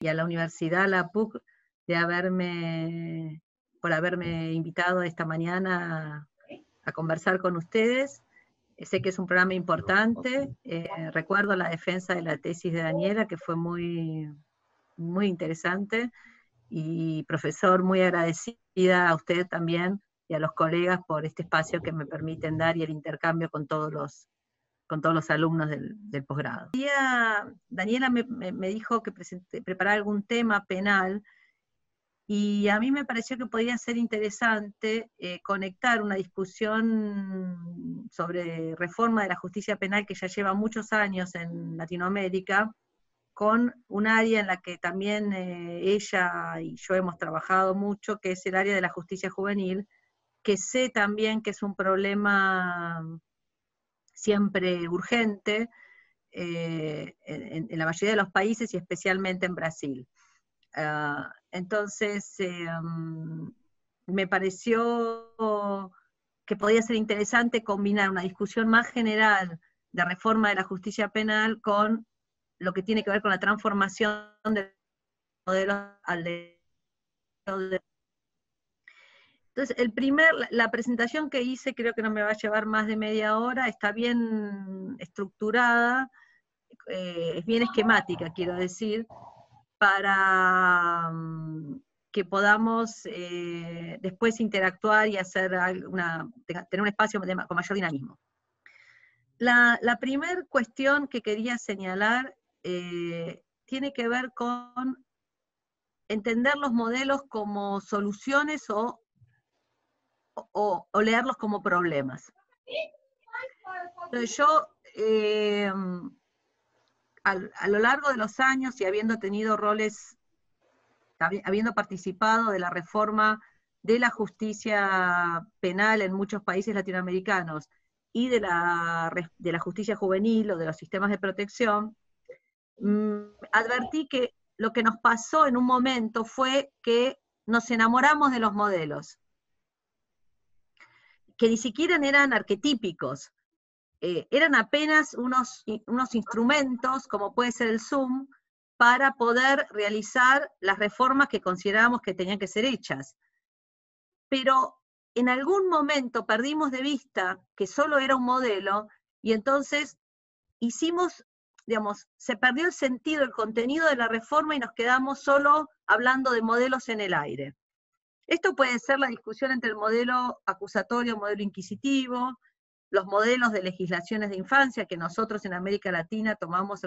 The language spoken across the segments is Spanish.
y a la Universidad La PUC de haberme, por haberme invitado esta mañana a, conversar con ustedes. Sé que es un programa importante. Eh, recuerdo la defensa de la tesis de Daniela, que fue muy, muy interesante. Y profesor, muy agradecida a usted también y a los colegas por este espacio que me permiten dar y el intercambio con todos los, con todos los alumnos del, posgrado. Daniela me, dijo que preparara algún tema penal y a mí me pareció que podría ser interesante eh, conectar una discusión sobre reforma de la justicia penal que ya lleva muchos años en Latinoamérica con un área en la que también eh, ella y yo hemos trabajado mucho, que es el área de la justicia juvenil, que sé también que es un problema siempre urgente eh, en, la mayoría de los países y especialmente en Brasil. Ah, entonces, em, me pareció que podía ser interesante combinar una discusión más general de reforma de la justicia penal con lo que tiene que ver con la transformación del modelo al de entonces, el primer, la presentación que hice creo que no me va a llevar más de media hora, está bien estructurada, eh, es bien esquemática, quiero decir, para mm, que podamos eh, después interactuar y hacer una, tener un espacio con mayor dinamismo. La, primera cuestión que quería señalar eh, tiene que ver con entender los modelos como soluciones o o, leerlos como problemas. Entonces yo, eh, a lo largo de los años y habiendo tenido roles, habiendo participado de la reforma de la justicia penal en muchos países latinoamericanos y de la, de la justicia juvenil o de los sistemas de protección, mm, advertí que lo que nos pasó en un momento fue que nos enamoramos de los modelos que ni siquiera eran arquetípicos, eh, eran apenas unos, unos instrumentos, como puede ser el Zoom, para poder realizar las reformas que considerábamos que tenían que ser hechas. Pero en algún momento perdimos de vista que solo era un modelo y entonces hicimos, digamos, se perdió el sentido, el contenido de la reforma y nos quedamos solo hablando de modelos en el aire. Esto puede ser la discusión entre el modelo acusatorio, el modelo inquisitivo, los modelos de legislaciones de infancia, que nosotros en América Latina tomamos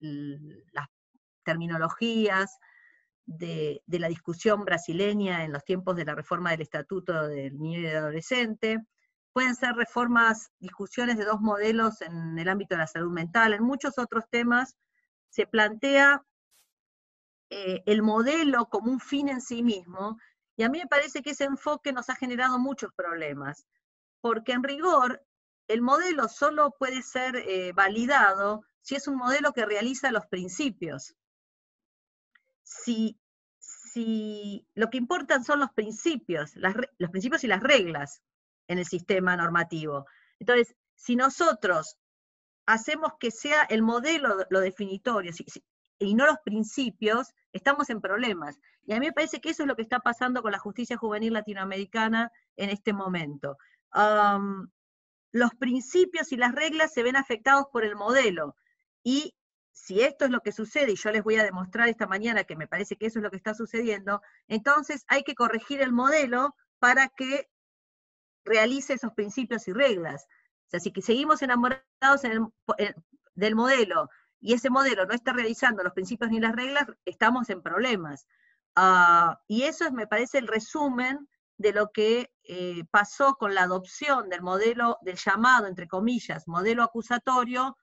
las terminologías de, la discusión brasileña en los tiempos de la reforma del Estatuto del Niño y del Adolescente. Pueden ser reformas, discusiones de dos modelos en el ámbito de la salud mental. En muchos otros temas se plantea eh, el modelo como un fin en sí mismo y a mí me parece que ese enfoque nos ha generado muchos problemas, porque en rigor el modelo solo puede ser eh, validado si es un modelo que realiza los principios. Si, si lo que importan son los principios, los principios y las reglas en el sistema normativo. Entonces, si nosotros hacemos que sea el modelo lo definitorio y no los principios, estamos en problemas. Y a mí me parece que eso es lo que está pasando con la justicia juvenil latinoamericana en este momento. los principios y las reglas se ven afectados por el modelo. Y si esto es lo que sucede, y yo les voy a demostrar esta mañana que me parece que eso es lo que está sucediendo, entonces hay que corregir el modelo para que realice esos principios y reglas. O sea, si seguimos enamorados del modelo y ese modelo no está realizando los principios ni las reglas, estamos en problemas. Ah, y eso es, me parece, el resumen de lo que eh, pasó con la adopción del modelo, del llamado, entre comillas, modelo acusatorio,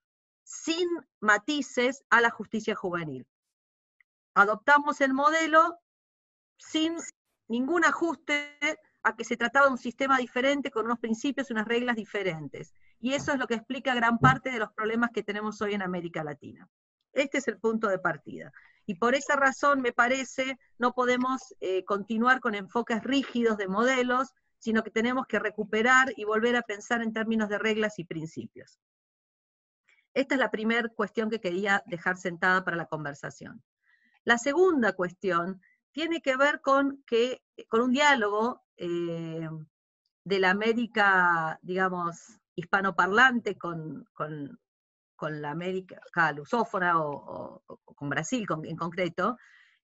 sin matices a la justicia juvenil. Adoptamos el modelo sin ningún ajuste a que se trataba de un sistema diferente, con unos principios y unas reglas diferentes. Y eso es lo que explica gran parte de los problemas que tenemos hoy en América Latina. Este es el punto de partida. Y por esa razón, me parece, no podemos eh, continuar con enfoques rígidos de modelos, sino que tenemos que recuperar y volver a pensar en términos de reglas y principios. Esta es la primera cuestión que quería dejar sentada para la conversación. La segunda cuestión tiene que ver con, que, con un diálogo eh, de la América, digamos, hispanoparlante con, con, la América lusófona o, con Brasil en concreto,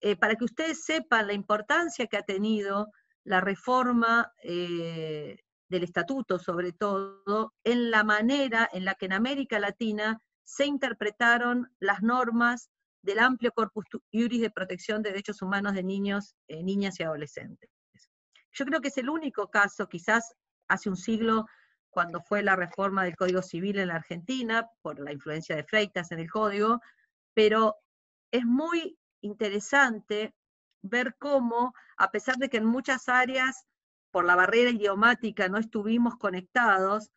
eh, para que ustedes sepan la importancia que ha tenido la reforma eh, del estatuto, sobre todo, en la manera en la que en América Latina se interpretaron las normas del amplio corpus iuris de protección de derechos humanos de niños, eh, niñas y adolescentes. Yo creo que es el único caso, quizás hace un siglo, cuando fue la reforma del Código Civil en la Argentina, por la influencia de Freitas en el Código, pero es muy interesante ver cómo, a pesar de que en muchas áreas, por la barrera idiomática, no estuvimos conectados,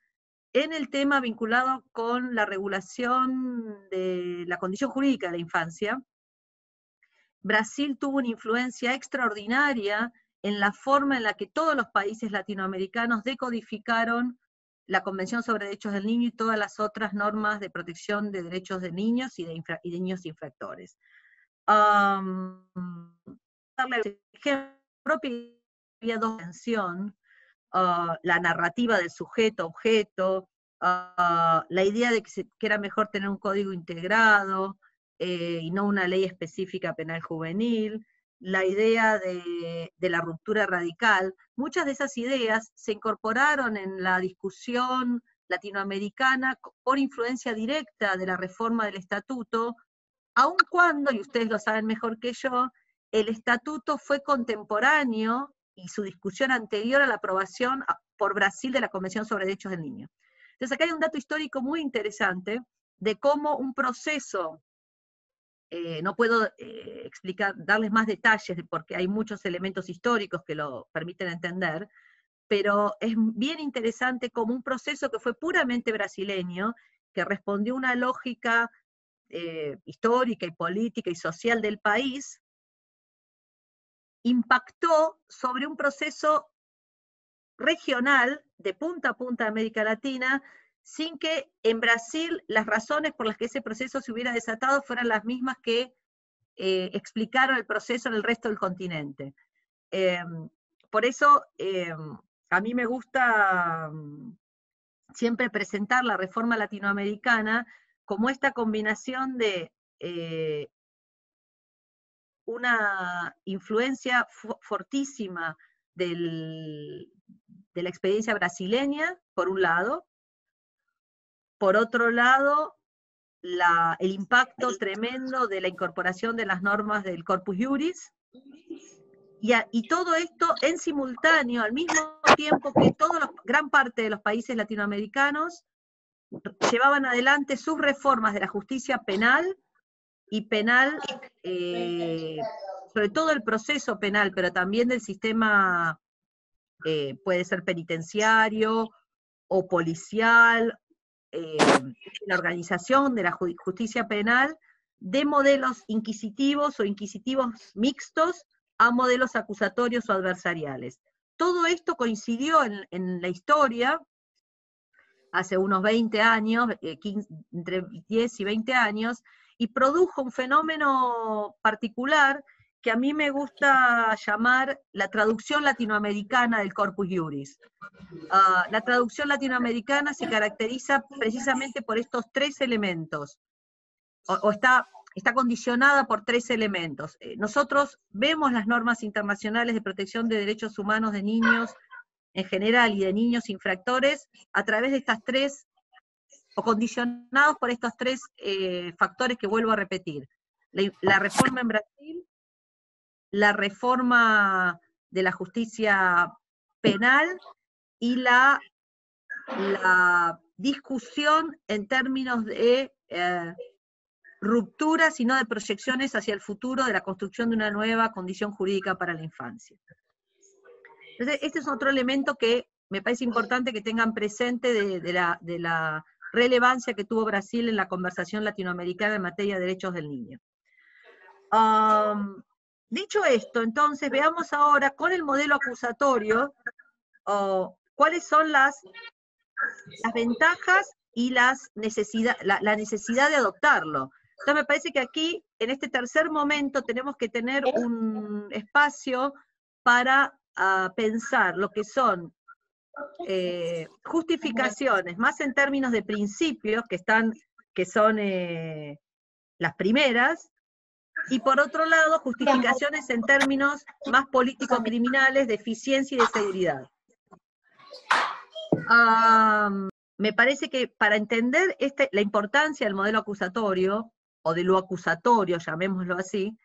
en el tema vinculado con la regulación de la condición jurídica de la infancia, Brasil tuvo una influencia extraordinaria en la forma en la que todos los países latinoamericanos decodificaron la Convención sobre Derechos del Niño y todas las otras normas de protección de derechos de niños y de, niños infractores. Um, darle ejemplo propio, había dos tensión, Ah, la narrativa del sujeto-objeto, ah, la idea de que, era mejor tener un código integrado eh, y no una ley específica penal juvenil, la idea de, la ruptura radical, muchas de esas ideas se incorporaron en la discusión latinoamericana por influencia directa de la reforma del estatuto, aun cuando, y ustedes lo saben mejor que yo, el estatuto fue contemporáneo y su discusión anterior a la aprobación por Brasil de la Convención sobre Derechos del Niño. Entonces acá hay un dato histórico muy interesante de cómo un proceso, eh, no puedo eh, explicar, darles más detalles porque hay muchos elementos históricos que lo permiten entender, pero es bien interesante como un proceso que fue puramente brasileño, que respondió a una lógica eh, histórica y política y social del país, impactó sobre un proceso regional de punta a punta de América Latina, sin que en Brasil las razones por las que ese proceso se hubiera desatado fueran las mismas que eh, explicaron el proceso en el resto del continente. Em, por eso em, a mí me gusta mm, siempre presentar la reforma latinoamericana como esta combinación de eh, una influencia fortísima de la experiencia brasileña, por un lado. Por otro lado, el impacto tremendo de la incorporación de las normas del Corpus Juris. Y, todo esto en simultáneo, al mismo tiempo que gran parte de los países latinoamericanos llevaban adelante sus reformas de la justicia penal y penal, eh, sobre todo el proceso penal, pero también del sistema, eh, puede ser penitenciario o policial, eh, la organización de la justicia penal, de modelos inquisitivos o inquisitivos mixtos a modelos acusatorios o adversariales. Todo esto coincidió en, la historia hace unos 20 años, entre 10 y 20 años, y produjo un fenómeno particular que a mí me gusta llamar la traducción latinoamericana del Corpus Juris. Ah, la traducción latinoamericana se caracteriza precisamente por estos tres elementos, o, está, está condicionada por tres elementos. Eh, nosotros vemos las normas internacionales de protección de derechos humanos de niños en general y de niños infractores a través de estas tres o condicionados por estos tres eh, factores que vuelvo a repetir. La, reforma en Brasil, la reforma de la justicia penal y la, discusión en términos de eh, rupturas y no de proyecciones hacia el futuro de la construcción de una nueva condición jurídica para la infancia. Entonces, este es otro elemento que me parece importante que tengan presente de, la, de la relevancia que tuvo Brasil en la conversación latinoamericana en materia de derechos del niño. Dicho esto, entonces veamos ahora con el modelo acusatorio cuáles son las, las ventajas y las necesidad, la, necesidad de adoptarlo. Entonces me parece que aquí, en este tercer momento, tenemos que tener un espacio para ah, pensar lo que son eh, justificaciones, más en términos de principios, que, están, que son eh, las primeras, y por otro lado, justificaciones en términos más político-criminales de eficiencia y de seguridad. me parece que para entender este, la importancia del modelo acusatorio, o de lo acusatorio, llamémoslo así,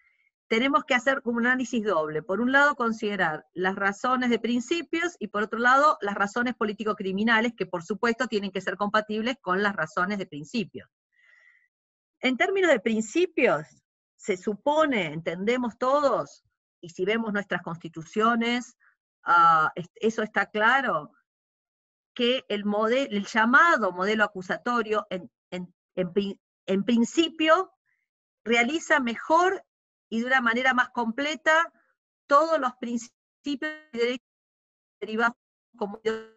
tenemos que hacer un análisis doble. Por un lado, considerar las razones de principios y por otro lado, las razones político-criminales, que por supuesto tienen que ser compatibles con las razones de principios. En términos de principios, se supone, entendemos todos, y si vemos nuestras constituciones, ah, eso está claro, que el, el llamado modelo acusatorio en, en principio realiza mejor y de una manera más completa todos los principios de derecho derivados como en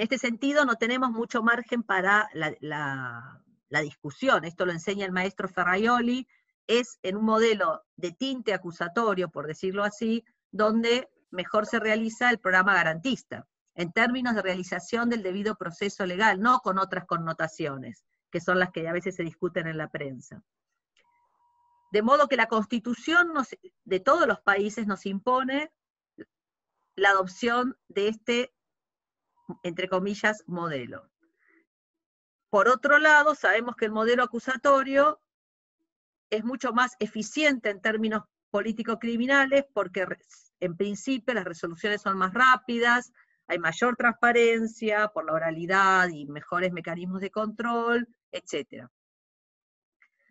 este sentido no tenemos mucho margen para la, discusión, esto lo enseña el maestro Ferraioli, es en un modelo de tinte acusatorio, por decirlo así, donde mejor se realiza el programa garantista, en términos de realización del debido proceso legal, no con otras connotaciones, que son las que a veces se discuten en la prensa. De modo que la constitución de todos los países nos impone la adopción de este, entre comillas, modelo. Por otro lado, sabemos que el modelo acusatorio es mucho más eficiente en términos político-criminales porque en principio las resoluciones son más rápidas, hay mayor transparencia por la oralidad y mejores mecanismos de control, etc.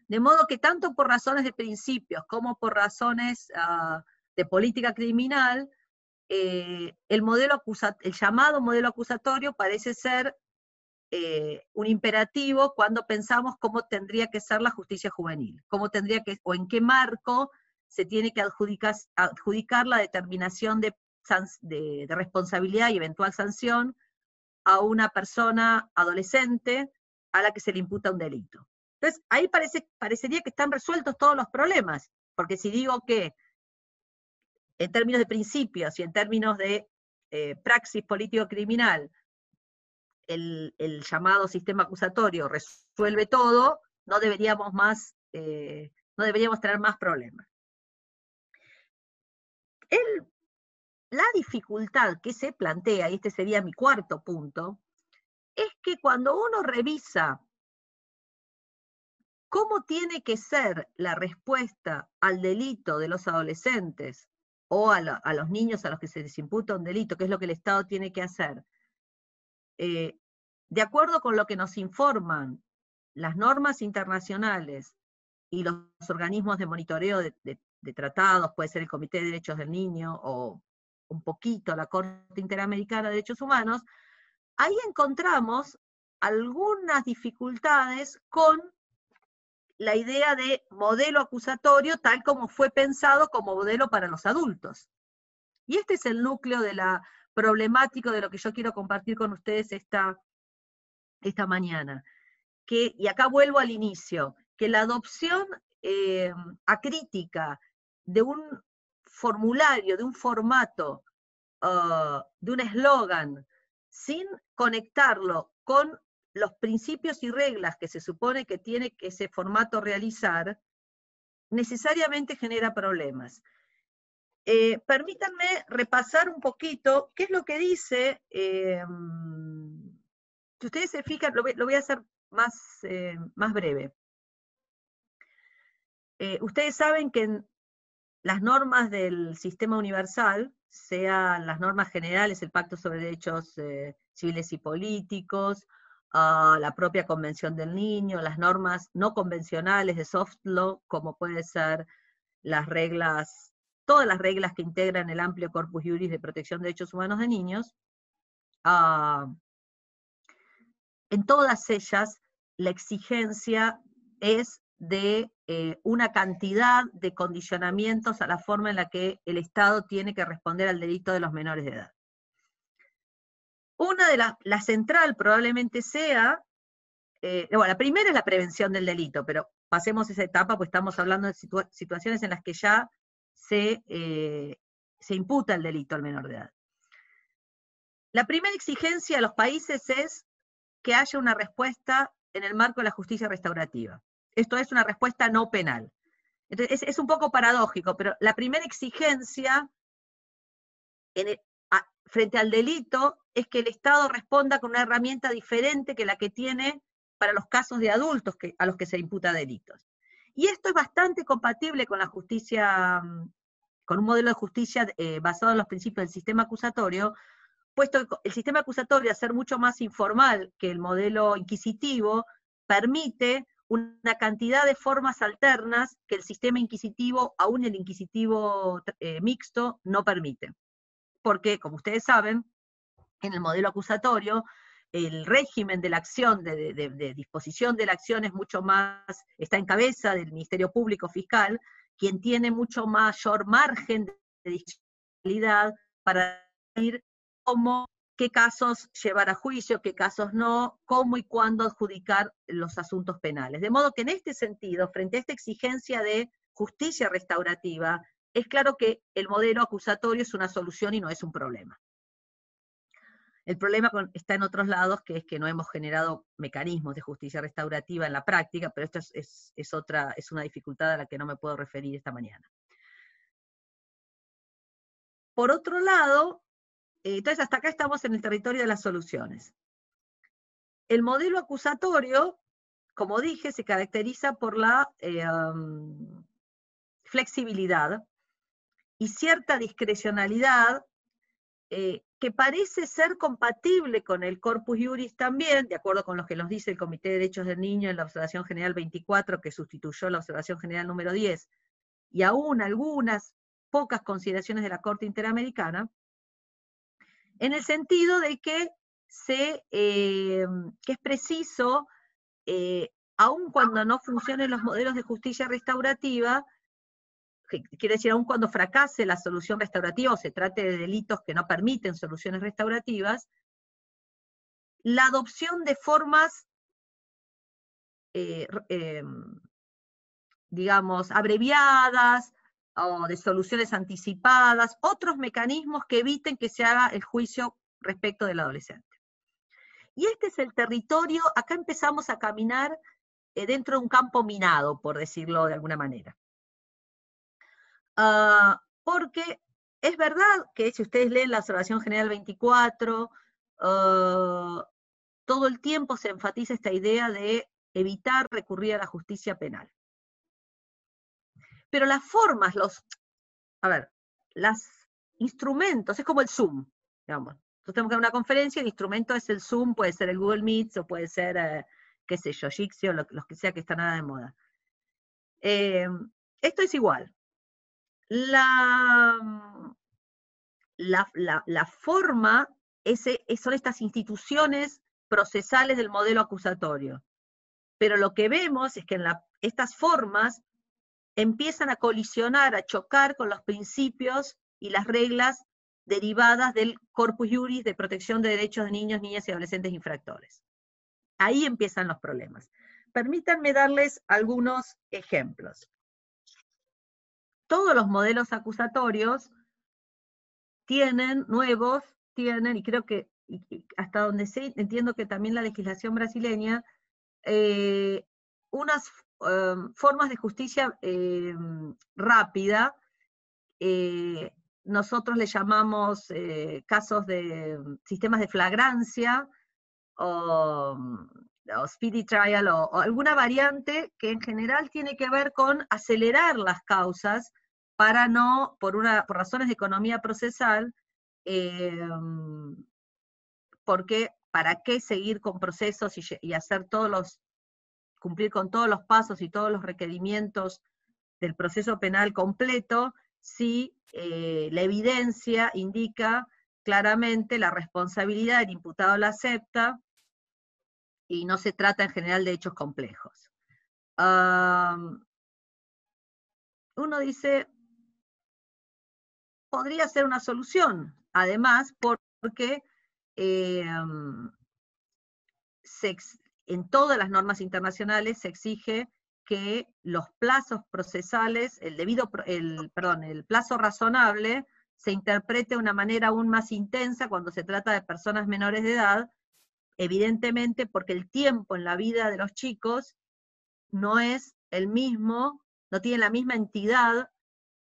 De modo que tanto por razones de principios como por razones ah, de política criminal, eh, el, modelo el llamado modelo acusatorio parece ser eh, un imperativo cuando pensamos cómo tendría que ser la justicia juvenil, cómo tendría que, o en qué marco se tiene que adjudicar, la determinación de, de, de responsabilidad y eventual sanción a una persona adolescente a la que se le imputa un delito. Entonces, ahí parece, parecería que están resueltos todos los problemas, porque si digo que en términos de principios y en términos de eh, praxis político-criminal, el, llamado sistema acusatorio resuelve todo, no deberíamos más, eh, no deberíamos tener más problemas. la dificultad que se plantea, y este sería mi cuarto punto, es que cuando uno revisa ¿Cómo tiene que ser la respuesta al delito de los adolescentes o a, los niños a los que se les imputa un delito, ¿Qué es lo que el Estado tiene que hacer? Eh, de acuerdo con lo que nos informan las normas internacionales y los organismos de monitoreo de, de tratados, puede ser el Comité de Derechos del Niño o un poquito la Corte Interamericana de Derechos Humanos, ahí encontramos algunas dificultades con la idea de modelo acusatorio tal como fue pensado como modelo para los adultos. Y este es el núcleo de la problemática de lo que yo quiero compartir con ustedes esta, esta mañana. Que, y acá vuelvo al inicio, que la adopción eh, acrítica de un formulario, de un formato, ah, de un eslogan, sin conectarlo con los principios y reglas que se supone que tiene que ese formato realizar, necesariamente genera problemas. Eh, permítanme repasar un poquito qué es lo que dice, eh, si ustedes se fijan, lo voy, a hacer más, eh, más breve. ustedes saben que en las normas del sistema universal, sean las normas generales, el Pacto sobre Derechos Civiles y Políticos, la propia Convención del Niño, las normas no convencionales de soft law, como puede ser las reglas, todas las reglas que integran el amplio corpus juris de protección de derechos humanos de niños, ah, en todas ellas la exigencia es de eh, una cantidad de condicionamientos a la forma en la que el Estado tiene que responder al delito de los menores de edad. Una de las, la central probablemente sea eh, bueno, la primera es la prevención del delito, pero pasemos esa etapa, pues estamos hablando de situaciones en las que ya se, eh, se imputa el delito al menor de edad. La primera exigencia de los países es que haya una respuesta en el marco de la justicia restaurativa. Esto es una respuesta no penal. Entonces, es, un poco paradójico, pero la primera exigencia frente al delito es que el Estado responda con una herramienta diferente que la que tiene para los casos de adultos a los que se imputa delitos. Y esto es bastante compatible con la justicia, mm, con un modelo de justicia eh, basado en los principios del sistema acusatorio, puesto que el sistema acusatorio, a ser mucho más informal que el modelo inquisitivo, permite una cantidad de formas alternas que el sistema inquisitivo, aún el inquisitivo eh, mixto, no permite. Porque, como ustedes saben, en el modelo acusatorio, el régimen de la acción, de, disposición de la acción es mucho más, está en cabeza del Ministerio Público Fiscal, quien tiene mucho mayor margen de discrecionalidad para decir cómo, qué casos llevar a juicio, qué casos no, cómo y cuándo adjudicar los asuntos penales. De modo que en este sentido, frente a esta exigencia de justicia restaurativa, es claro que el modelo acusatorio es una solución y no es un problema. El problema está en otros lados, que es que no hemos generado mecanismos de justicia restaurativa en la práctica, pero esto es, otra, es una dificultad a la que no me puedo referir esta mañana. Por otro lado, eh, entonces hasta acá estamos en el territorio de las soluciones. El modelo acusatorio, como dije, se caracteriza por la eh, flexibilidad y cierta discrecionalidad eh, que parece ser compatible con el Corpus Juris también, de acuerdo con lo que nos dice el Comité de Derechos del Niño en la Observación General 24, que sustituyó la Observación General número 10, y aún algunas pocas consideraciones de la Corte Interamericana, en el sentido de que, se, eh, que es preciso, eh, aun cuando no funcionen los modelos de justicia restaurativa, quiere decir, aun cuando fracase la solución restaurativa o se trate de delitos que no permiten soluciones restaurativas, la adopción de formas, eh, em, digamos, abreviadas o de soluciones anticipadas, otros mecanismos que eviten que se haga el juicio respecto del adolescente. Y este es el territorio, acá empezamos a caminar eh, dentro de un campo minado, por decirlo de alguna manera. Ah, porque es verdad que si ustedes leen la observación general 24, ah, todo el tiempo se enfatiza esta idea de evitar recurrir a la justicia penal. Pero las formas, los, a ver, los instrumentos, es como el Zoom, digamos. Nosotros tenemos que una conferencia, el instrumento es el Zoom, puede ser el Google Meet, o puede ser, eh, qué sé yo, Jitsi, o lo, que sea que está nada de moda. Eh, esto es igual la, la, forma son estas instituciones procesales del modelo acusatorio. Pero lo que vemos es que en estas formas empiezan a colisionar, a chocar con los principios y las reglas derivadas del corpus juris de protección de derechos de niños, niñas y adolescentes infractores. Ahí empiezan los problemas. Permítanme darles algunos ejemplos todos los modelos acusatorios tienen nuevos, tienen, y creo que hasta donde sé, entiendo que también la legislación brasileña, eh, unas em, formas de justicia em, rápida, eh, nosotros le llamamos eh, casos de sistemas de flagrancia o, speedy trial o, alguna variante que en general tiene que ver con acelerar las causas para no, por, una, por razones de economía procesal, em, porque para qué seguir con procesos y, hacer todos los, cumplir con todos los pasos y todos los requerimientos del proceso penal completo si eh, la evidencia indica claramente la responsabilidad del imputado la acepta y no se trata en general de hechos complejos. uno dice, podría ser una solución, además porque eh, en todas las normas internacionales se exige que los plazos procesales, el debido, el, perdón, el plazo razonable se interprete de una manera aún más intensa cuando se trata de personas menores de edad, evidentemente porque el tiempo en la vida de los chicos no es el mismo, no tiene la misma entidad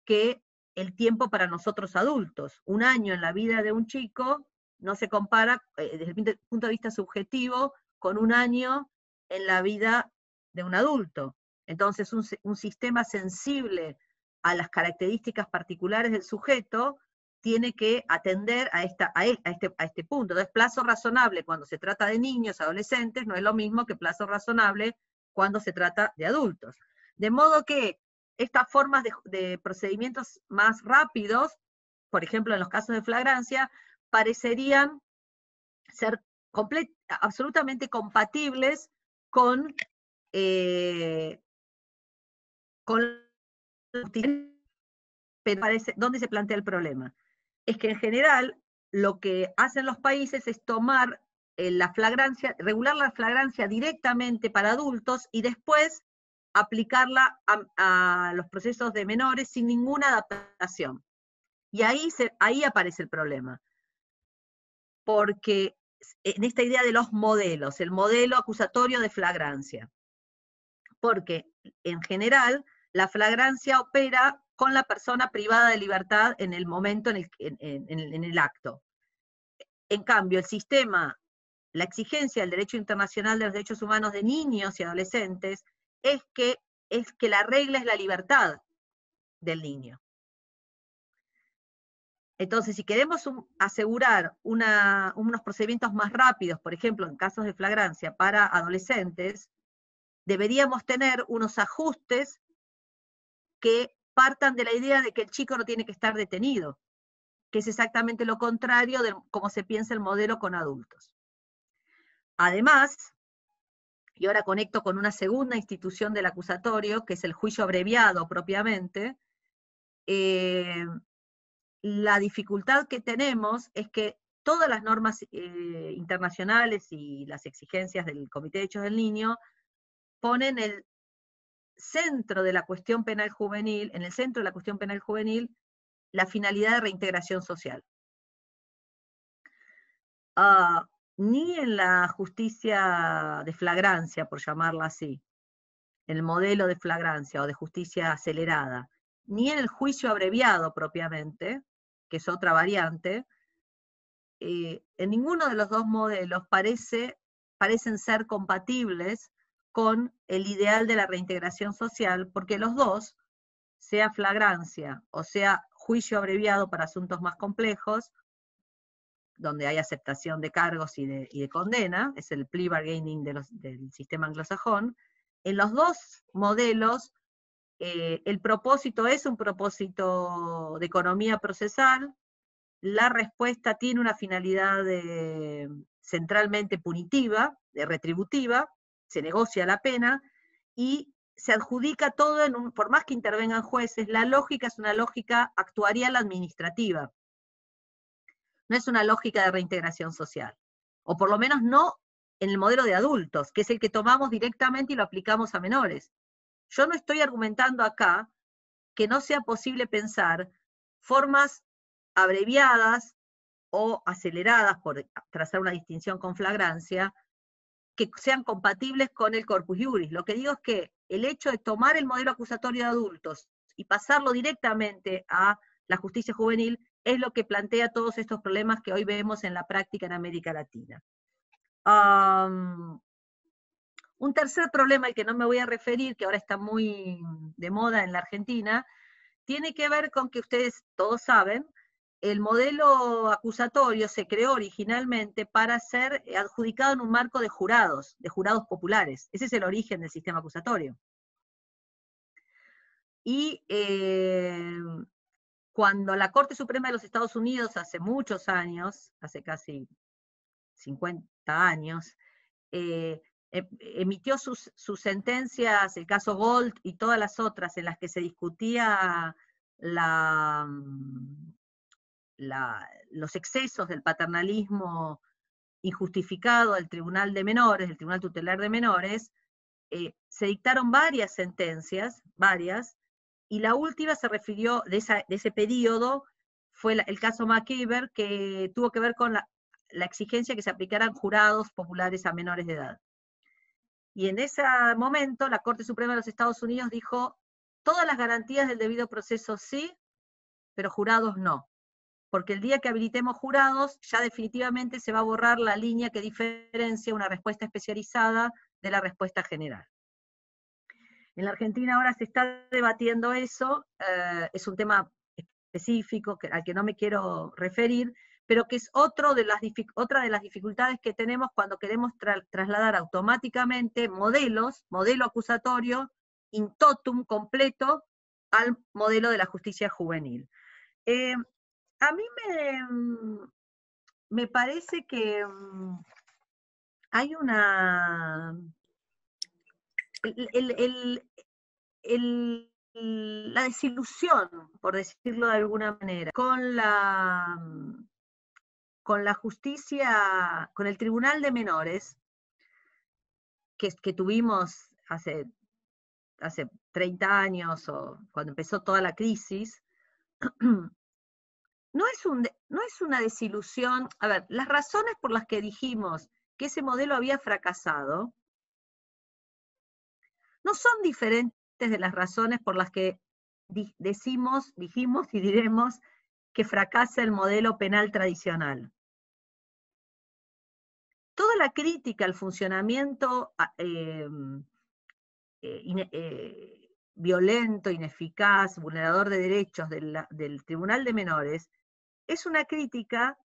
que el tiempo para nosotros adultos. Un año en la vida de un chico no se compara eh, desde el punto de vista subjetivo con un año en la vida de un adulto. Entonces, un, sistema sensible a las características particulares del sujeto tiene que atender a, esta, a, este, a este punto. Entonces, plazo razonable cuando se trata de niños, adolescentes, no es lo mismo que plazo razonable cuando se trata de adultos. De modo que estas formas de, procedimientos más rápidos, por ejemplo, en los casos de flagrancia, parecerían ser absolutamente compatibles con, eh, con pero parece, ¿dónde se plantea el problema? Es que en general lo que hacen los países es tomar eh, la flagrancia, regular la flagrancia directamente para adultos y después aplicarla a, los procesos de menores sin ninguna adaptación. Y ahí, ahí aparece el problema. Porque en esta idea de los modelos, el modelo acusatorio de flagrancia. Porque en general la flagrancia opera con la persona privada de libertad en el momento, en el, en el acto. En cambio, el sistema, la exigencia del derecho internacional de los derechos humanos de niños y adolescentes es que, es que la regla es la libertad del niño. Entonces, si queremos asegurar unos procedimientos más rápidos, por ejemplo, en casos de flagrancia para adolescentes, deberíamos tener unos ajustes que partan de la idea de que el chico no tiene que estar detenido, que es exactamente lo contrario de cómo se piensa el modelo con adultos. Además, y ahora conecto con una segunda institución del acusatorio, que es el juicio abreviado propiamente, eh, la dificultad que tenemos es que todas las normas eh, internacionales y las exigencias del Comité de Derechos del Niño ponen el centro de la cuestión penal juvenil, en el centro de la cuestión penal juvenil, la finalidad de reintegración social. Ah, ni en la justicia de flagrancia, por llamarla así, el modelo de flagrancia o de justicia acelerada, ni en el juicio abreviado propiamente, que es otra variante, eh, en ninguno de los dos modelos parece, parecen ser compatibles con el ideal de la reintegración social, porque los dos, sea flagrancia o sea juicio abreviado para asuntos más complejos, donde hay aceptación de cargos y de, condena, es el plea bargaining del sistema anglosajón, en los dos modelos eh, el propósito es un propósito de economía procesal, la respuesta tiene una finalidad centralmente punitiva, de retributiva, se negocia la pena y se adjudica todo, por más que intervengan jueces, la lógica es una lógica actuarial administrativa no es una lógica de reintegración social, o por lo menos no en el modelo de adultos, que es el que tomamos directamente y lo aplicamos a menores. Yo no estoy argumentando acá que no sea posible pensar formas abreviadas o aceleradas, por trazar una distinción con flagrancia, que sean compatibles con el corpus juris. Lo que digo es que el hecho de tomar el modelo acusatorio de adultos y pasarlo directamente a la justicia juvenil es lo que plantea todos estos problemas que hoy vemos en la práctica en América Latina. un tercer problema al que no me voy a referir, que ahora está muy de moda en la Argentina, tiene que ver con que ustedes todos saben, el modelo acusatorio se creó originalmente para ser adjudicado en un marco de jurados, de jurados populares. Ese es el origen del sistema acusatorio. Y eh, cuando la Corte Suprema de los Estados Unidos hace muchos años, hace casi 50 años, eh, em, emitió sus, sentencias, el caso Gold y todas las otras en las que se discutía mm, los excesos del paternalismo injustificado del Tribunal de Menores, del Tribunal Tutelar de Menores, eh, se dictaron varias sentencias, varias, y la última se refirió de, ese periodo, fue el caso McKeever, que tuvo que ver con la, la exigencia que se aplicaran jurados populares a menores de edad. Y en ese momento la Corte Suprema de los Estados Unidos dijo, todas las garantías del debido proceso sí, pero jurados no. Porque el día que habilitemos jurados, ya definitivamente se va a borrar la línea que diferencia una respuesta especializada de la respuesta general. En la Argentina ahora se está debatiendo eso, eh, es un tema específico al que no me quiero referir, pero que es otro de las, otra de las dificultades que tenemos cuando queremos trasladar automáticamente modelos, modelo acusatorio, in totum completo, al modelo de la justicia juvenil. Eh, a mí me, me parece que mm, hay una... la desilusión, por decirlo de alguna manera, con la, con la justicia, con el Tribunal de Menores, que, que tuvimos hace, hace 30 años o cuando empezó toda la crisis, no es, un, no es una desilusión. A ver, las razones por las que dijimos que ese modelo había fracasado no son diferentes de las razones por las que decimos, dijimos y diremos que fracasa el modelo penal tradicional. Toda la crítica al funcionamiento ah, em, eh, eh, violento, ineficaz, vulnerador de derechos del Tribunal de Menores es una crítica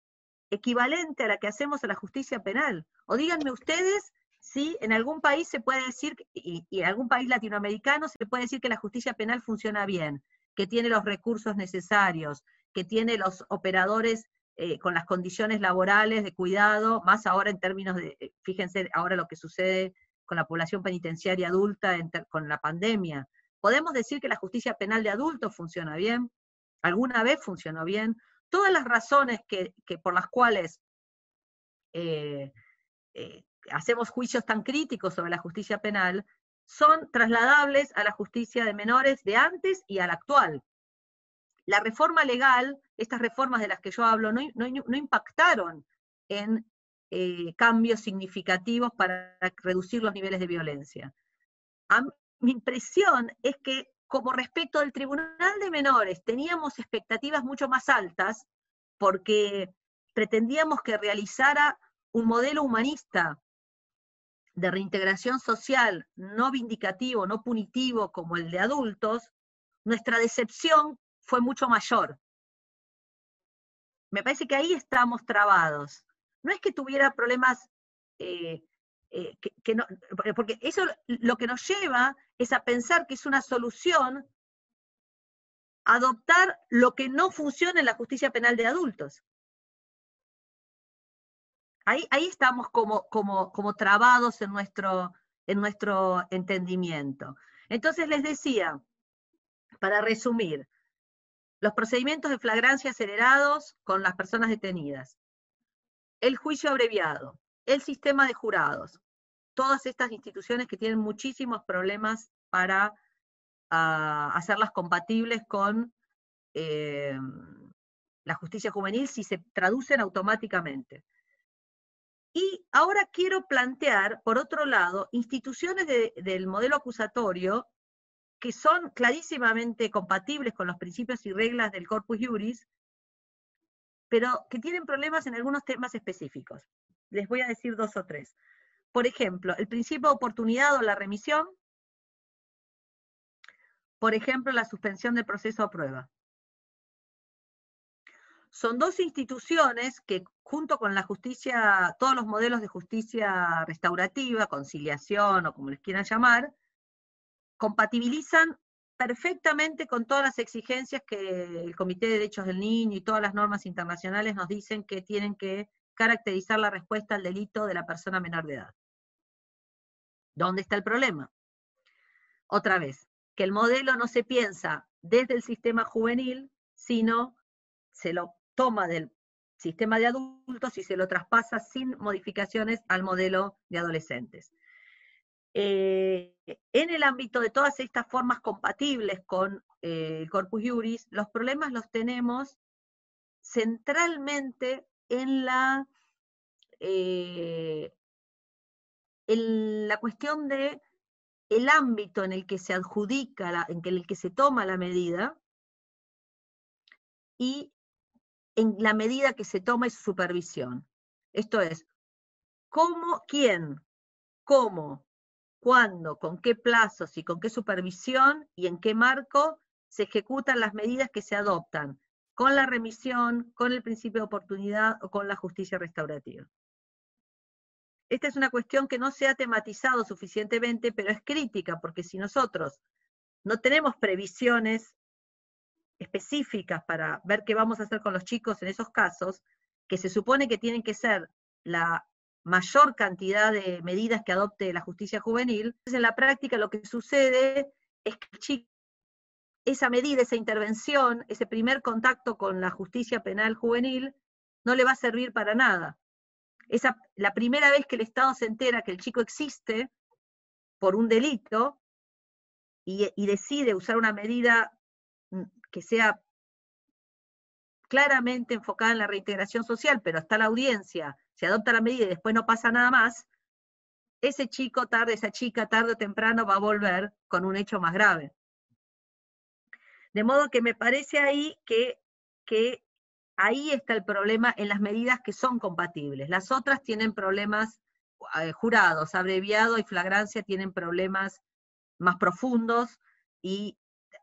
equivalente a la que hacemos a la justicia penal. O díganme ustedes si en algún país se puede decir, y, en algún país latinoamericano se puede decir que la justicia penal funciona bien, que tiene los recursos necesarios, que tiene los operadores eh, con las condiciones laborales de cuidado, más ahora en términos de, eh, fíjense ahora lo que sucede con la población penitenciaria adulta con la pandemia. ¿Podemos decir que la justicia penal de adultos funciona bien? ¿Alguna vez funcionó bien? todas las razones que, por las cuales eh, hacemos juicios tan críticos sobre la justicia penal son trasladables a la justicia de menores de antes y a la actual. La reforma legal, estas reformas de las que yo hablo, no, impactaron en eh, cambios significativos para reducir los niveles de violencia. mi impresión es que como respecto del Tribunal de Menores teníamos expectativas mucho más altas porque pretendíamos que realizara un modelo humanista de reintegración social no vindicativo, no punitivo como el de adultos, nuestra decepción fue mucho mayor. Me parece que ahí estamos trabados. No es que tuviera problemas eh, eh, que, no, porque eso lo que nos lleva es a pensar que es una solución adoptar lo que no funciona en la justicia penal de adultos. Ahí, estamos como, como, como trabados en nuestro, en nuestro entendimiento. Entonces les decía, para resumir, los procedimientos de flagrancia acelerados con las personas detenidas, el juicio abreviado, el sistema de jurados, todas estas instituciones que tienen muchísimos problemas para ah, hacerlas compatibles con eh, la justicia juvenil si se traducen automáticamente. Y ahora quiero plantear, por otro lado, instituciones del modelo acusatorio que son clarísimamente compatibles con los principios y reglas del corpus juris, pero que tienen problemas en algunos temas específicos. Les voy a decir dos o tres. Por ejemplo, el principio de oportunidad o la remisión. Por ejemplo, la suspensión del proceso a prueba. Son dos instituciones que junto con la justicia, todos los modelos de justicia restaurativa, conciliación o como les quieran llamar, compatibilizan perfectamente con todas las exigencias que el Comité de Derechos del Niño y todas las normas internacionales nos dicen que tienen que caracterizar la respuesta al delito de la persona menor de edad. ¿Dónde está el problema? Otra vez, que el modelo no se piensa desde el sistema juvenil, sino se lo toma del sistema de adultos y se lo traspasa sin modificaciones al modelo de adolescentes. Eh, en el ámbito de todas estas formas compatibles con eh, el Corpus Juris, los problemas los tenemos centralmente en la, eh, en la cuestión de el ámbito en el que se adjudica, en el que se toma la medida y en la medida que se toma y su supervisión. Esto es, cómo, quién, cómo, cuándo, con qué plazos y con qué supervisión y en qué marco se ejecutan las medidas que se adoptan, con la remisión, con el principio de oportunidad o con la justicia restaurativa. Esta es una cuestión que no se ha tematizado suficientemente, pero es crítica, porque si nosotros no tenemos previsiones específicas para ver qué vamos a hacer con los chicos en esos casos, que se supone que tienen que ser la mayor cantidad de medidas que adopte la justicia juvenil, entonces en la práctica lo que sucede es que esa medida, esa intervención, ese primer contacto con la justicia penal juvenil, no le va a servir para nada. Esa, la primera vez que el Estado se entera que el chico existe por un delito y decide usar una medida mm, que sea claramente enfocada en la reintegración social, pero está la audiencia, se adopta la medida y después no pasa nada más, ese chico tarde, esa chica tarde o temprano va a volver con un hecho más grave. De modo que me parece ahí que, que ahí está el problema en las medidas que son compatibles. Las otras tienen problemas eh, jurados, abreviado y flagrancia tienen problemas más profundos y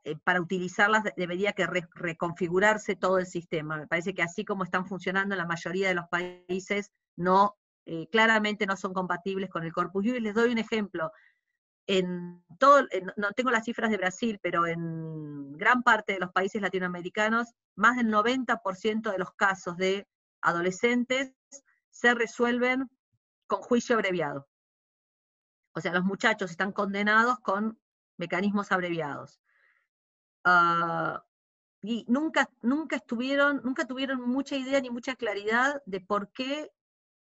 eh, para utilizarlas debería que reconfigurarse todo el sistema. Me parece que así como están funcionando en la mayoría de los países, no, eh, claramente no son compatibles con el Corpus Juris. Les doy un ejemplo. En todo, no tengo las cifras de Brasil, pero en gran parte de los países latinoamericanos, más del 90% de los casos de adolescentes se resuelven con juicio abreviado. O sea, los muchachos están condenados con mecanismos abreviados. Ah, y nunca, nunca estuvieron, nunca tuvieron mucha idea ni mucha claridad de por qué,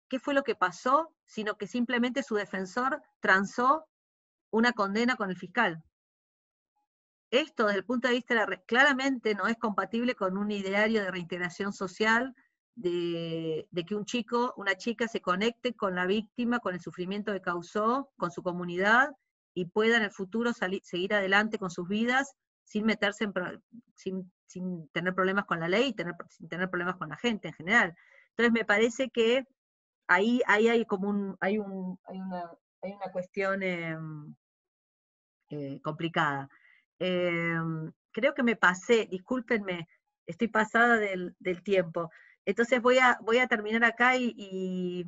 qué fue lo que pasó, sino que simplemente su defensor transó una condena con el fiscal. Esto, desde el punto de vista de la, claramente no es compatible con un ideario de reintegración social, de, de, que un chico, una chica se conecte con la víctima, con el sufrimiento que causó, con su comunidad, y pueda en el futuro seguir adelante con sus vidas sin meterse en, sin, sin, tener problemas con la ley, tener, sin tener problemas con la gente en general. Entonces me parece que ahí, ahí hay como un, hay un, hay una, hay una cuestión em, eh, complicada. Em, creo que me pasé, discúlpenme, estoy pasada del, del, tiempo. Entonces voy a, voy a terminar acá y, y,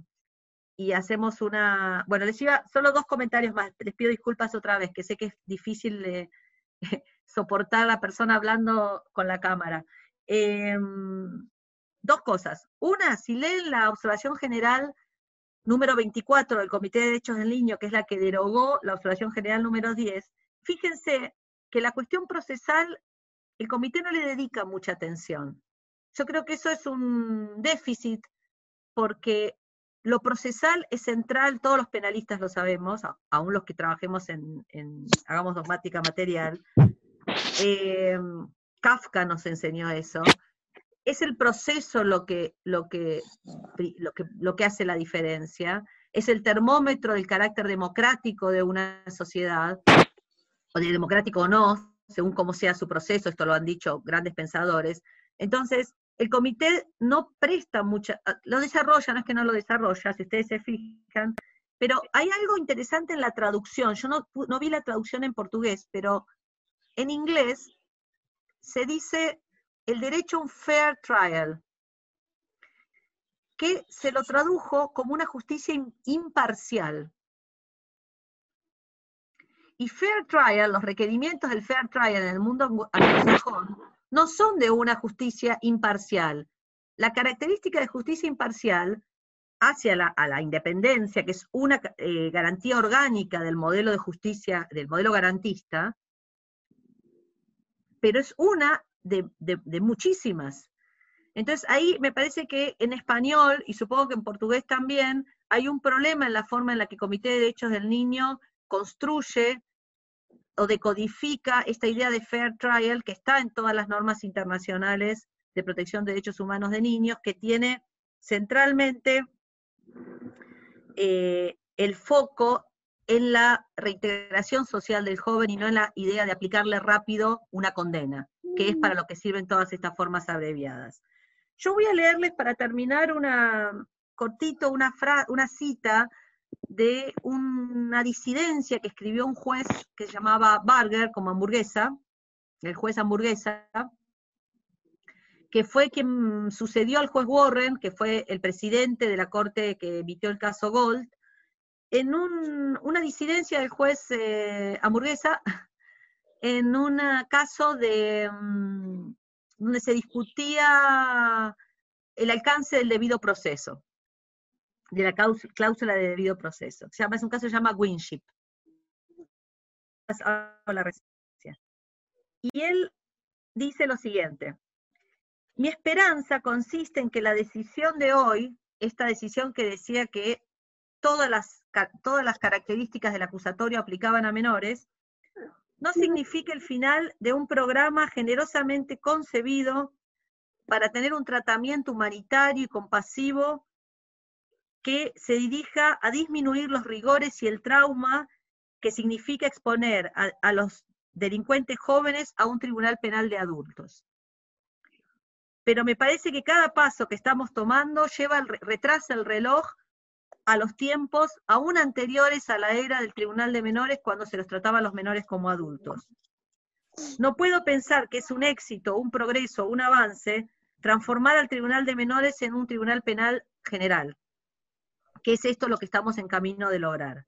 y, hacemos una, bueno, les iba, solo dos comentarios más, les pido disculpas otra vez, que sé que es difícil de, soportar a la persona hablando con la cámara. Em, dos cosas. Una, si leen la observación general número 24 del Comité de Derechos del Niño, que es la que derogó la observación general número 10, fíjense que la cuestión procesal, el comité no le dedica mucha atención. Yo creo que eso es un déficit porque lo procesal es central, todos los penalistas lo sabemos, aún los que trabajemos en, hagamos dogmática material. Eh, Kafka nos enseñó eso. Es el proceso lo que, lo, que, lo, que, lo que hace la diferencia, es el termómetro del carácter democrático de una sociedad, o de democrático o no, según cómo sea su proceso, esto lo han dicho grandes pensadores. Entonces, el comité no presta mucha, ah, lo desarrolla, no es que no lo desarrolla, si ustedes se fijan, pero hay algo interesante en la traducción. Yo no, no vi la traducción en portugués, pero en inglés se dice el derecho a un fair trial, que se lo tradujo como una justicia imparcial. Y fair trial, los requerimientos del fair trial en el mundo anglosajón, no son de una justicia imparcial. La característica de justicia imparcial hacia la, independencia, que es una eh, garantía orgánica del modelo de justicia, del modelo garantista, pero es una de, muchísimas. Entonces ahí me parece que en español, y supongo que en portugués también, hay un problema en la forma en la que el Comité de Derechos del Niño construye o decodifica esta idea de fair trial que está en todas las normas internacionales de protección de derechos humanos de niños, que tiene centralmente eh, el foco en la reintegración social del joven y no en la idea de aplicarle rápido una condena, que es para lo que sirven todas estas formas abreviadas. Yo voy a leerles para terminar una cortito una, una cita de una disidencia que escribió un juez que se llamaba Barger, como hamburguesa, el juez hamburguesa, que fue quien sucedió al juez Warren, que fue el presidente de la corte que emitió el caso Gold, en una disidencia del juez eh, hamburguesa, en un caso mm, donde se discutía el alcance del debido proceso de la cláusula de debido proceso. Se llama, es un caso que se llama Winship. Y él dice lo siguiente, mi esperanza consiste en que la decisión de hoy, esta decisión que decía que todas las, todas las características del acusatorio aplicaban a menores, no signifique el final de un programa generosamente concebido para tener un tratamiento humanitario y compasivo que se dirija a disminuir los rigores y el trauma que significa exponer a, los delincuentes jóvenes a un tribunal penal de adultos. Pero me parece que cada paso que estamos tomando lleva retrasa el reloj a los tiempos aún anteriores a la era del Tribunal de Menores cuando se los trataba a los menores como adultos. No puedo pensar que es un éxito, un progreso, un avance transformar al Tribunal de Menores en un Tribunal Penal general que es esto lo que estamos en camino de lograr.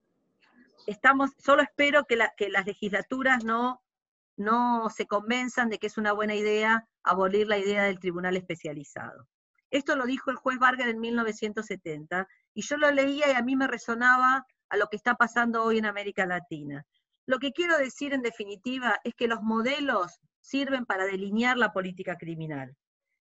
Estamos, solo espero que, las legislaturas no, no se convenzan de que es una buena idea abolir la idea del tribunal especializado. Esto lo dijo el juez Vargas en 1970, y yo lo leía y a mí me resonaba a lo que está pasando hoy en América Latina. Lo que quiero decir en definitiva es que los modelos sirven para delinear la política criminal,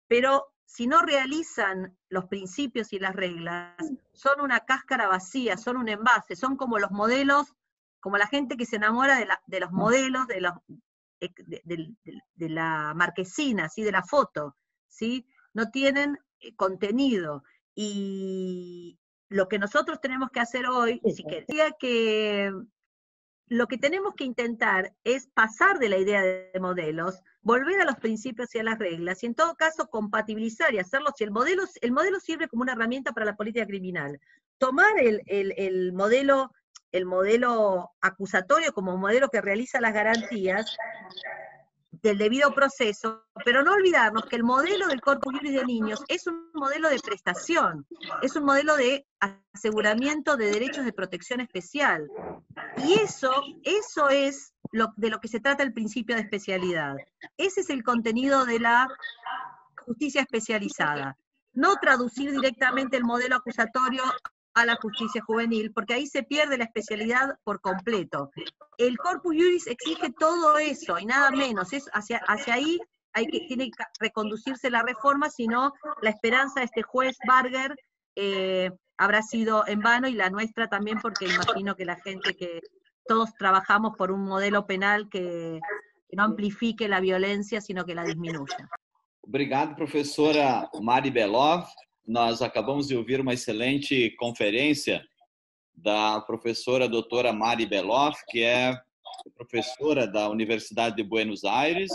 pero si no realizan los principios y las reglas, son una cáscara vacía, son un envase, son como los modelos, como la gente que se enamora de, los modelos, de, eh, de, la marquesina, ¿sí? de la foto, ¿sí? no tienen eh, contenido. Y lo que nosotros tenemos que hacer hoy, si quería que lo que tenemos que intentar es pasar de la idea de modelos, volver a los principios y a las reglas, y en todo caso compatibilizar y hacerlo, si el modelo, el modelo sirve como una herramienta para la política criminal, tomar el, el modelo, el modelo acusatorio como modelo que realiza las garantías, del debido proceso, pero no olvidarnos que el modelo del Corpus Juris de niños es un modelo de prestación, es un modelo de aseguramiento de derechos de protección especial. Y eso, eso es de lo que se trata el principio de especialidad. Ese es el contenido de la justicia especializada. No traducir directamente el modelo acusatorio a la justicia juvenil, porque ahí se pierde la especialidad por completo. El corpus juris exige todo eso y nada menos. Es hacia, hacia ahí hay que, tiene que reconducirse la reforma, si no, la esperanza de este juez Barger eh, habrá sido en vano y la nuestra también, porque imagino que la gente que todos trabajamos por un modelo penal que, no amplifique la violencia, sino que la disminuya. Obrigado, professora Mari Belov. Nós acabamos de ouvir uma excelente conferência da professora doutora Mari Beloff, que é professora da Universidade de Buenos Aires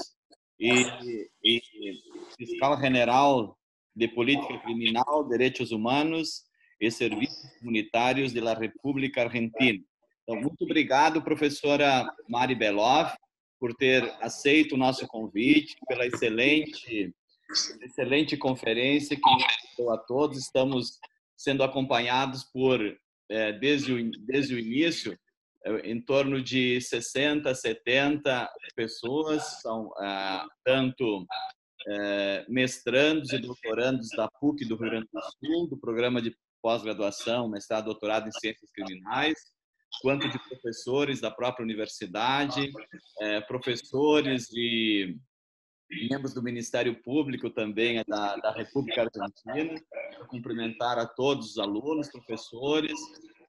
e, e fiscal general de Política Criminal, Direitos Humanos e Serviços Comunitários da República Argentina. Então, muito obrigado, professora Mari Beloff, por ter aceito o nosso convite, pela excelente excelente conferência que a todos. Estamos sendo acompanhados por, é, desde, o, desde o início, é, em torno de 60, 70 pessoas, são é, tanto é, mestrandos e doutorandos da PUC do Rio Grande do Sul, do programa de pós-graduação, mestrado, doutorado em ciências criminais, quanto de professores da própria universidade, professores de membros do Ministério Público também da, da República Argentina, cumprimentar a todos os alunos, professores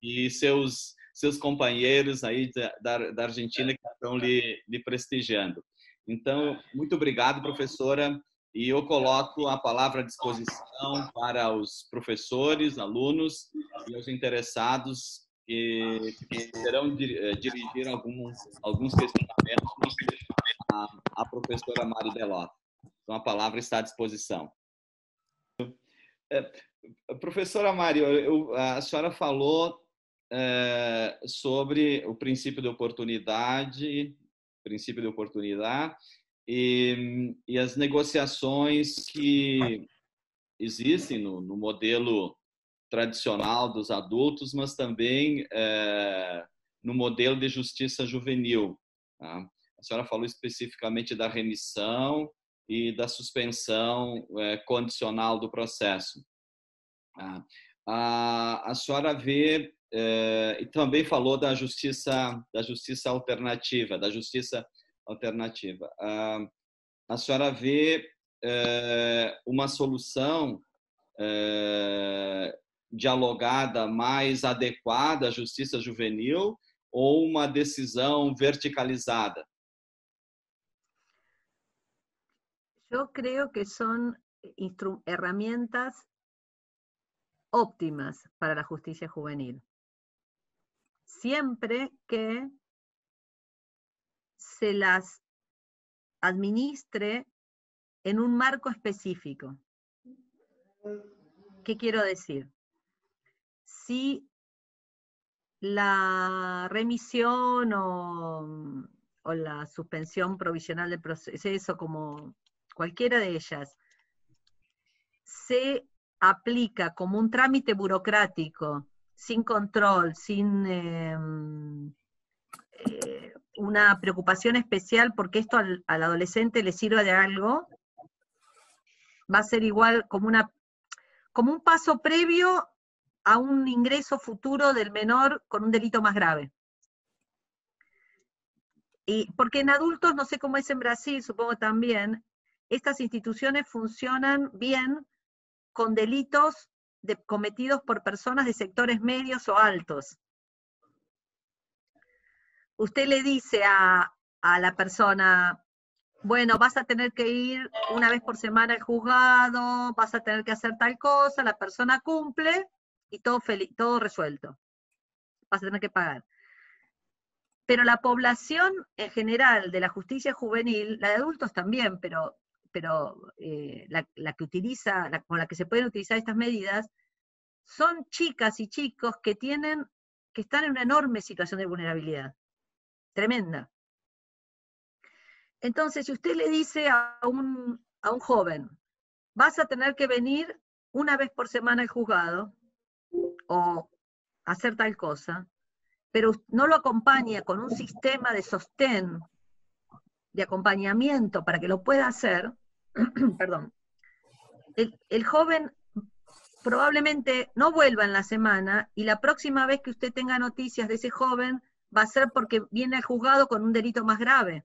e seus seus companheiros aí da, da Argentina que estão lhe, lhe prestigiando. Então, muito obrigado, professora, e eu coloco a palavra à disposição para os professores, alunos e os interessados que, que eh, dirigir alguns, alguns questionamentos à professora Mari Belota. Então, a palavra está à disposição. É, professora Mari, eu, a senhora falou é, sobre o princípio de oportunidade, princípio de oportunidade e, e as negociações que existem no, no, modelo tradicional dos adultos, mas também é, no modelo de justiça juvenil. Tá? A senhora falou especificamente da remissão e da suspensão é, condicional do processo. Tá? A, a senhora vê é, e também falou da justiça da justiça alternativa, da justiça alternativa. A, a senhora vê é, uma solução é, dialogada mais adequada à justiça juvenil ou uma decisão verticalizada? Eu creio que são herramientas óptimas para a justiça juvenil. siempre que se las administre en un marco específico. ¿Qué quiero decir? Si la remisión o, la suspensión provisional del proceso, como cualquiera de ellas, se aplica como un trámite burocrático sin control, sin em, eh, una preocupación especial porque esto al, adolescente le sirva de algo, va a ser igual como, una, como un paso previo a un ingreso futuro del menor con un delito más grave. Y porque en adultos, no sé cómo es en Brasil, supongo también, estas instituciones funcionan bien con delitos cometidos por personas de sectores medios o altos. Usted le dice a, la persona, bueno, vas a tener que ir una vez por semana al juzgado, vas a tener que hacer tal cosa, la persona cumple y todo, todo resuelto. Vas a tener que pagar. Pero la población en general de la justicia juvenil, la de adultos también, pero pero eh, la, que utiliza, con la que se pueden utilizar estas medidas, son chicas y chicos que tienen, que están en una enorme situación de vulnerabilidad, tremenda. Entonces, si usted le dice a un, a un joven, vas a tener que venir una vez por semana al juzgado, o hacer tal cosa, pero no lo acompaña con un sistema de sostén de acompañamiento para que lo pueda hacer, perdón, el, joven probablemente no vuelva en la semana y la próxima vez que usted tenga noticias de ese joven va a ser porque viene al juzgado con un delito más grave.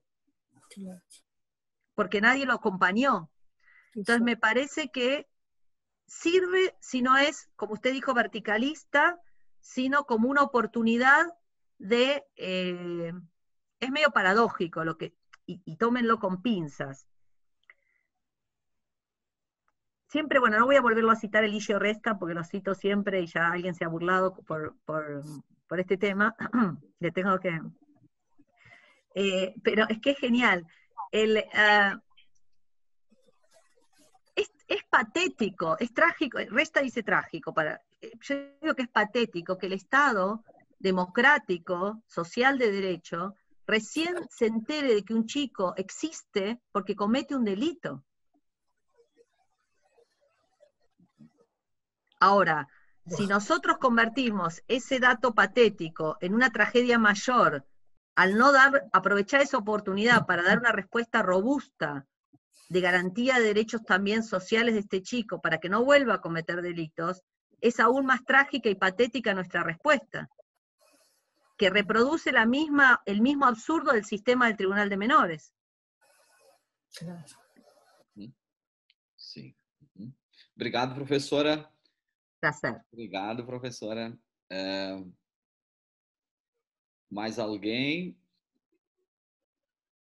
Porque nadie lo acompañó. Entonces me parece que sirve si no es, como usted dijo, verticalista, sino como una oportunidad de... Eh, es medio paradójico lo que y, tómenlo con pinzas. Siempre, bueno, no voy a volverlo a citar Eligio Resca porque lo cito siempre y ya alguien se ha burlado por, este tema. Le tengo que... Eh, pero es que es genial. El, ah, es, es, patético, es trágico, Resta dice trágico, para, yo digo que es patético que el Estado democrático, social de derecho, recién se entere de que un chico existe porque comete un delito. Ahora, si nosotros convertimos ese dato patético en una tragedia mayor, al no dar, aprovechar esa oportunidad para dar una respuesta robusta de garantía de derechos también sociales de este chico para que no vuelva a cometer delitos, es aún más trágica y patética nuestra respuesta que reproduce la misma, el mismo absurdo del sistema del Tribunal de Menores. Claro. Sim. Uhum. Obrigado, professora. Tá certo. Obrigado, professora. É... Mais alguém?